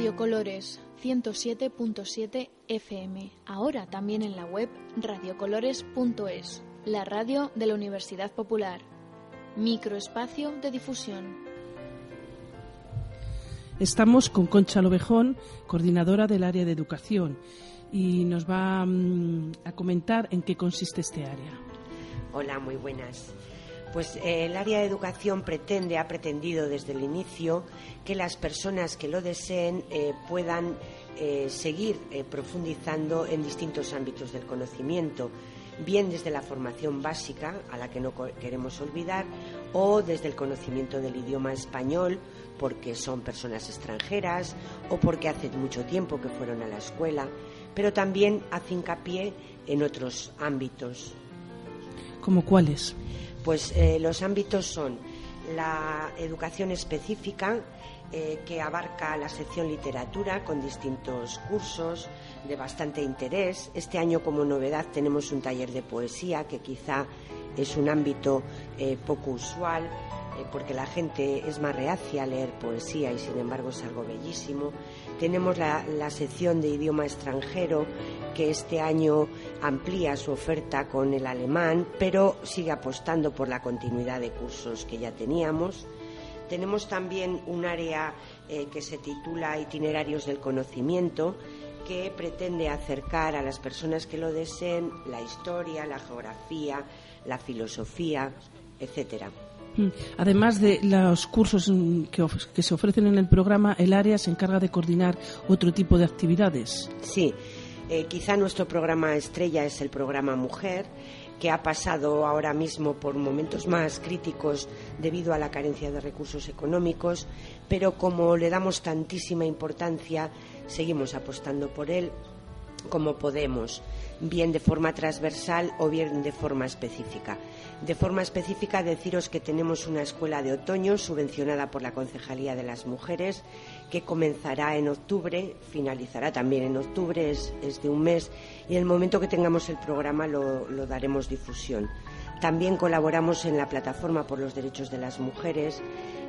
Radio Colores 107.7 FM, ahora también en la web radiocolores.es, la radio de la Universidad Popular. Microespacio de difusión. Estamos con Concha Lobejón, coordinadora del área de educación, y nos va mm, a comentar en qué consiste este área. Hola, muy buenas. Pues eh, el área de educación pretende, ha pretendido desde el inicio que las personas que lo deseen eh, puedan eh, seguir profundizando en distintos ámbitos del conocimiento, bien desde la formación básica, a la que no queremos olvidar, o desde el conocimiento del idioma español, porque son personas extranjeras o porque hace mucho tiempo que fueron a la escuela, pero también hace hincapié en otros ámbitos. ¿Como cuáles? Pues eh, los ámbitos son la educación específica, eh, que abarca la sección literatura con distintos cursos de bastante interés. Este año, como novedad, tenemos un taller de poesía, que quizá es un ámbito eh, poco usual, porque la gente es más reacia a leer poesía y, sin embargo, es algo bellísimo. Tenemos la, sección de idioma extranjero que este año amplía su oferta con el alemán, pero sigue apostando por la continuidad de cursos que ya teníamos. Tenemos también un área eh, que se titula Itinerarios del Conocimiento, que pretende acercar a las personas que lo deseen la historia, la geografía, la filosofía, etcétera. Mm. Además de los cursos que, se ofrecen en el programa, el área se encarga de coordinar otro tipo de actividades. Sí, eh, quizá nuestro programa estrella es el programa Mujer, que ha pasado ahora mismo por momentos más críticos debido a la carencia de recursos económicos, pero como le damos tantísima importancia, seguimos apostando por él como podemos, bien de forma transversal o bien de forma específica. De forma específica, deciros que tenemos una escuela de otoño subvencionada por la Concejalía de las Mujeres que comenzará en octubre, finalizará también en octubre, es, de un mes, y en el momento que tengamos el programa lo, daremos difusión. También colaboramos en la plataforma por los derechos de las mujeres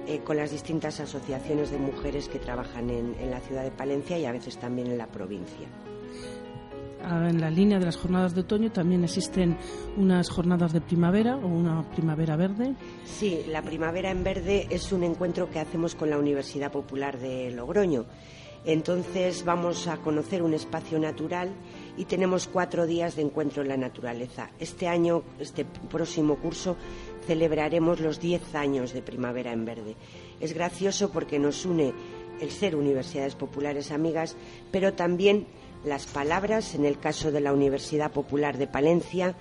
eh, con las distintas asociaciones de mujeres que trabajan en la ciudad de Palencia y a veces también en la provincia. En la línea de las jornadas de otoño también existen unas jornadas de primavera o una primavera verde. Sí, la primavera en verde es un encuentro que hacemos con la Universidad Popular de Logroño. Entonces vamos a conocer un espacio natural y tenemos cuatro días de encuentro en la naturaleza. Este año, este próximo curso, celebraremos los diez años de Primavera en Verde. Es gracioso porque nos une el ser universidades populares amigas, pero también las palabras, en el caso de la Universidad Popular de Palencia,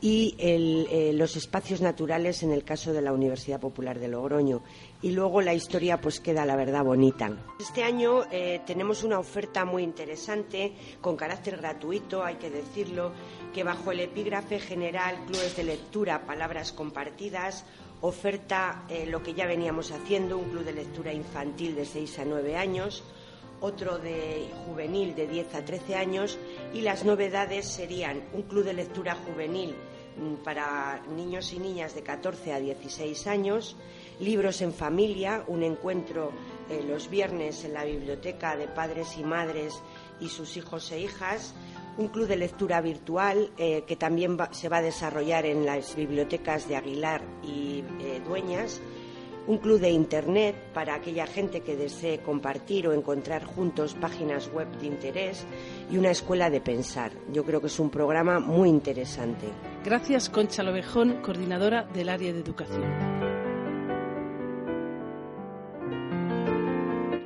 y eh, los espacios naturales en el caso de la Universidad Popular de Logroño. Y luego la historia pues queda la verdad bonita. Este año eh, tenemos una oferta muy interesante, con carácter gratuito, hay que decirlo, que bajo el epígrafe general Clubes de Lectura, Palabras Compartidas, oferta eh, lo que ya veníamos haciendo, un club de lectura infantil de 6 a 9 años, otro de juvenil de 10 a 13 años y las novedades serían un club de lectura juvenil mm, para niños y niñas de 14 a 16 años, libros en familia, un encuentro eh, los viernes en la biblioteca de padres y madres y sus hijos e hijas, un club de lectura virtual eh, que también se va a desarrollar en las bibliotecas de Aguilar y eh, Dueñas, un club de Internet para aquella gente que desee compartir o encontrar juntos páginas web de interés y una escuela de pensar. Yo creo que es un programa muy interesante. Gracias, Concha Lovejón, coordinadora del área de educación.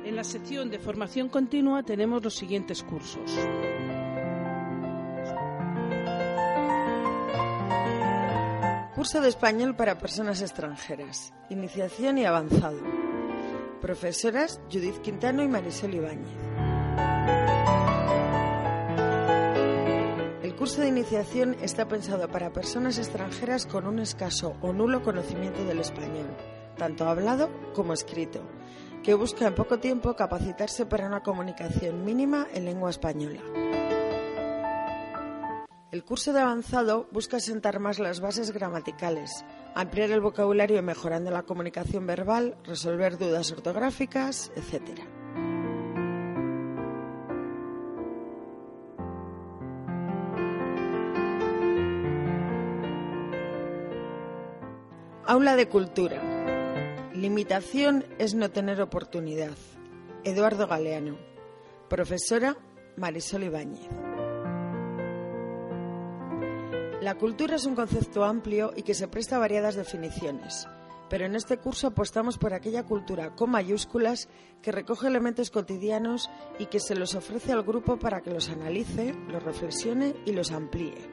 En la sección de formación continua tenemos los siguientes cursos. Curso de Español para Personas Extranjeras. Iniciación y avanzado. Profesoras Judith Quintano y Marisol Ibáñez. El curso de iniciación está pensado para personas extranjeras con un escaso o nulo conocimiento del español, tanto hablado como escrito, que busca en poco tiempo capacitarse para una comunicación mínima en lengua española. El curso de avanzado busca sentar más las bases gramaticales, ampliar el vocabulario mejorando la comunicación verbal, resolver dudas ortográficas, etc. Aula de Cultura. Limitación es no tener oportunidad. Eduardo Galeano. Profesora Marisol Ibáñez. La cultura es un concepto amplio y que se presta a variadas definiciones, pero en este curso apostamos por aquella cultura con mayúsculas que recoge elementos cotidianos y que se los ofrece al grupo para que los analice, los reflexione y los amplíe.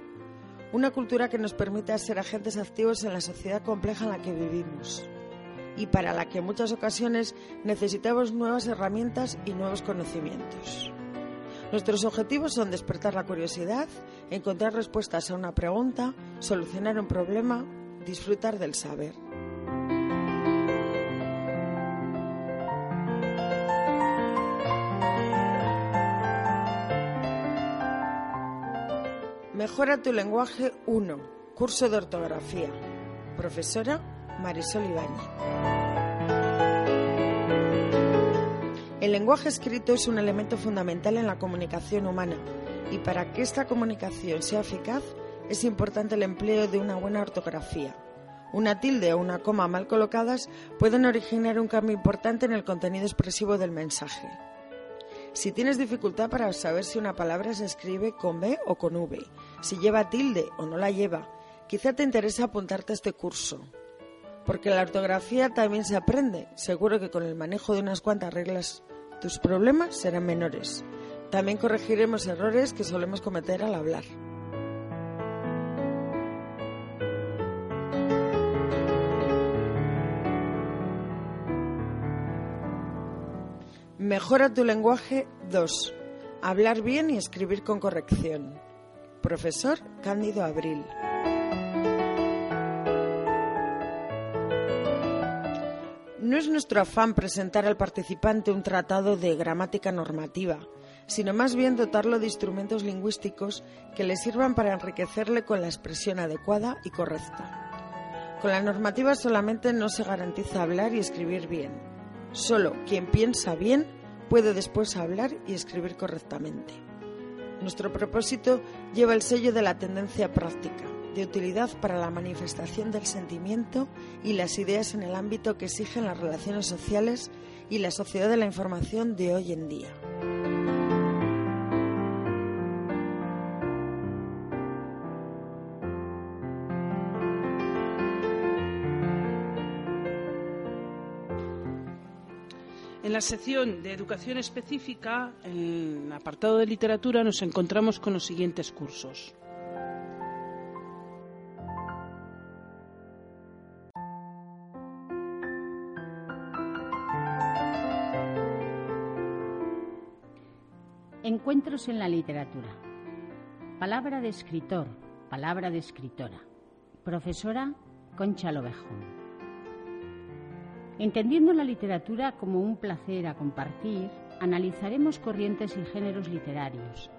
Una cultura que nos permita ser agentes activos en la sociedad compleja en la que vivimos y para la que en muchas ocasiones necesitamos nuevas herramientas y nuevos conocimientos. Nuestros objetivos son despertar la curiosidad, encontrar respuestas a una pregunta, solucionar un problema, disfrutar del saber. Mejora tu lenguaje 1, curso de ortografía. Profesora Marisol Ibáñez. El lenguaje escrito es un elemento fundamental en la comunicación humana y para que esta comunicación sea eficaz es importante el empleo de una buena ortografía. Una tilde o una coma mal colocadas pueden originar un cambio importante en el contenido expresivo del mensaje. Si tienes dificultad para saber si una palabra se escribe con B o con V, si lleva tilde o no la lleva, quizá te interesa apuntarte a este curso. Porque la ortografía también se aprende. Seguro que con el manejo de unas cuantas reglas tus problemas serán menores. También corregiremos errores que solemos cometer al hablar. Mejora tu lenguaje 2. Hablar bien y escribir con corrección. Profesor Cándido Abril. No es nuestro afán presentar al participante un tratado de gramática normativa, sino más bien dotarlo de instrumentos lingüísticos que le sirvan para enriquecerle con la expresión adecuada y correcta. Con la normativa solamente no se garantiza hablar y escribir bien. Solo quien piensa bien puede después hablar y escribir correctamente. Nuestro propósito lleva el sello de la tendencia práctica, de utilidad para la manifestación del sentimiento y las ideas en el ámbito que exigen las relaciones sociales y la sociedad de la información de hoy en día. En la sección de educación específica, en el apartado de literatura, nos encontramos con los siguientes cursos. En la literatura. Palabra de escritor, palabra de escritora. Profesora Concha Lovejón. Entendiendo la literatura como un placer a compartir, analizaremos corrientes y géneros literarios,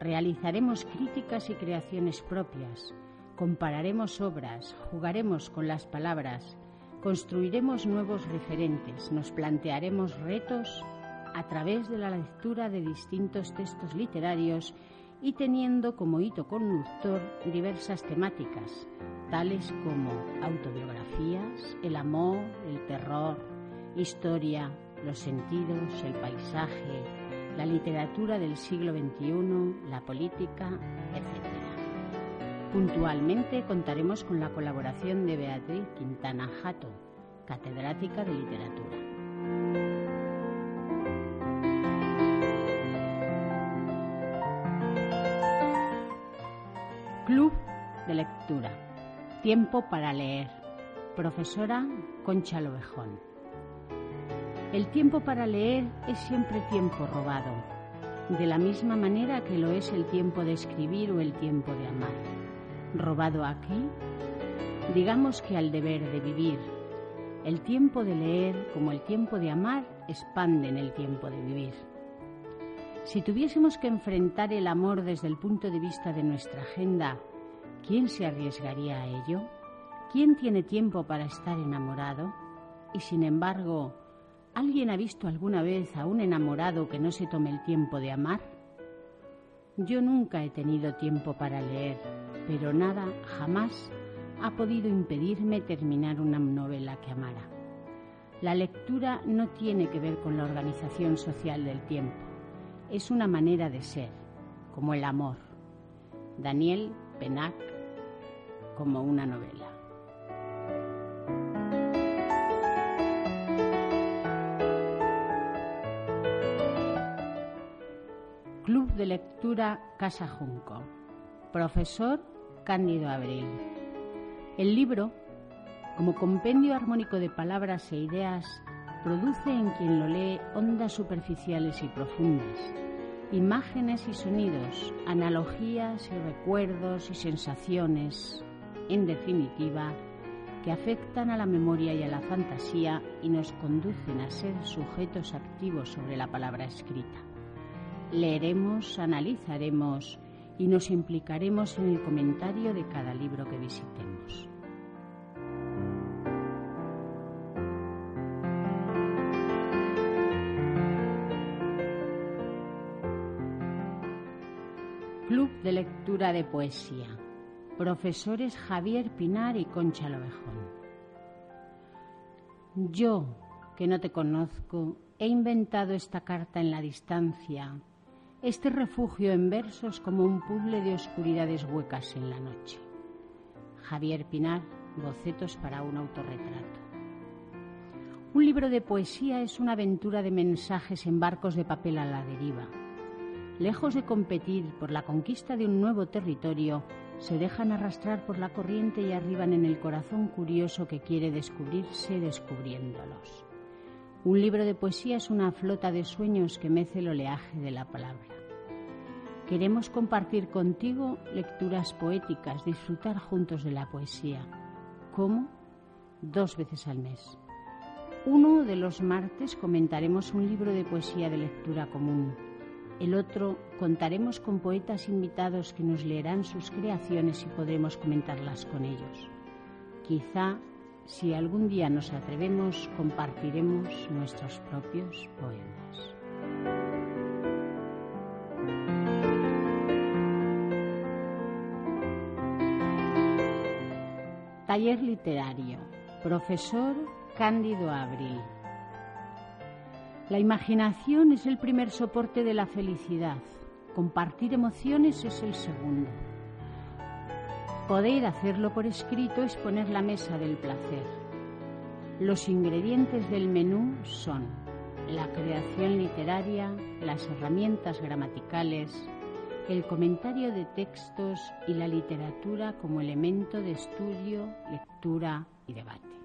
realizaremos críticas y creaciones propias, compararemos obras, jugaremos con las palabras, construiremos nuevos referentes, nos plantearemos retos a través de la lectura de distintos textos literarios y teniendo como hito conductor diversas temáticas, tales como autobiografías, el amor, el terror, historia, los sentidos, el paisaje, la literatura del siglo XXI, la política, etc. Puntualmente contaremos con la colaboración de Beatriz Quintana Jato, catedrática de literatura. Club de lectura. Tiempo para leer. Profesora Concha Lovejón. El tiempo para leer es siempre tiempo robado, de la misma manera que lo es el tiempo de escribir o el tiempo de amar. ¿Robado a qué? Digamos que al deber de vivir. El tiempo de leer, como el tiempo de amar, expanden el tiempo de vivir. Si tuviésemos que enfrentar el amor desde el punto de vista de nuestra agenda ¿Quién se arriesgaría a ello? ¿Quién tiene tiempo para estar enamorado? Y sin embargo, ¿alguien ha visto alguna vez a un enamorado que no se tome el tiempo de amar? Yo nunca he tenido tiempo para leer, pero nada, jamás, ha podido impedirme terminar una novela que amara. La lectura no tiene que ver con la organización social del tiempo, es una manera de ser, como el amor. Daniel Penac, como una novela. Club de Lectura Casa Junco. Profesor Cándido Abril. El libro, como compendio armónico de palabras e ideas, produce en quien lo lee ondas superficiales y profundas, imágenes y sonidos, analogías y recuerdos y sensaciones, en definitiva, que afectan a la memoria y a la fantasía y nos conducen a ser sujetos activos sobre la palabra escrita. Leeremos, analizaremos y nos implicaremos en el comentario de cada libro que visitemos. De Lectura de Poesía. Profesores Javier Pinar y Concha Lovejón. Yo, que no te conozco, he inventado esta carta en la distancia este refugio en versos como un puzzle de oscuridades huecas en la noche. Javier Pinar, Bocetos para un autorretrato. Un libro de poesía es una aventura de mensajes en barcos de papel a la deriva. Lejos de competir por la conquista de un nuevo territorio, se dejan arrastrar por la corriente y arriban en el corazón curioso que quiere descubrirse descubriéndolos. Un libro de poesía es una flota de sueños que mece el oleaje de la palabra. Queremos compartir contigo lecturas poéticas, disfrutar juntos de la poesía. ¿Cómo? Dos veces al mes. Uno de los martes comentaremos un libro de poesía de lectura común. El otro contaremos con poetas invitados que nos leerán sus creaciones y podremos comentarlas con ellos. Quizá si algún día nos atrevemos, compartiremos nuestros propios poemas. Taller literario. Profesor Cándido Abril. La imaginación es el primer soporte de la felicidad. Compartir emociones es el segundo. Poder hacerlo por escrito es poner la mesa del placer. Los ingredientes del menú son la creación literaria, las herramientas gramaticales, el comentario de textos y la literatura como elemento de estudio, lectura y debate.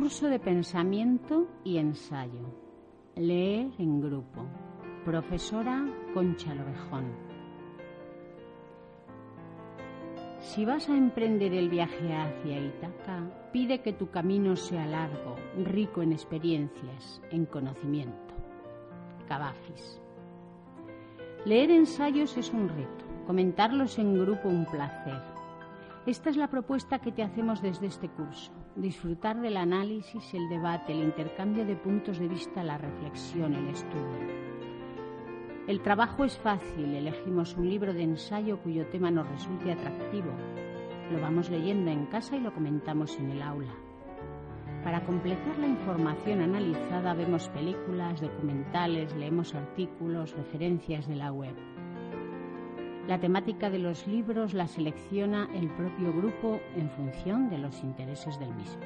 Curso de pensamiento y ensayo. Leer en grupo. Profesora Concha Lorejón. Si vas a emprender el viaje hacia Itaca, pide que tu camino sea largo, rico en experiencias, en conocimiento. Cavafis. Leer ensayos es un reto, comentarlos en grupo un placer. Esta es la propuesta que te hacemos desde este curso disfrutar del análisis, el debate, el intercambio de puntos de vista, la reflexión, el estudio. El trabajo es fácil, elegimos un libro de ensayo cuyo tema nos resulte atractivo. Lo vamos leyendo en casa y lo comentamos en el aula. Para completar la información analizada vemos películas, documentales, leemos artículos, referencias de la web. La temática de los libros la selecciona el propio grupo en función de los intereses del mismo.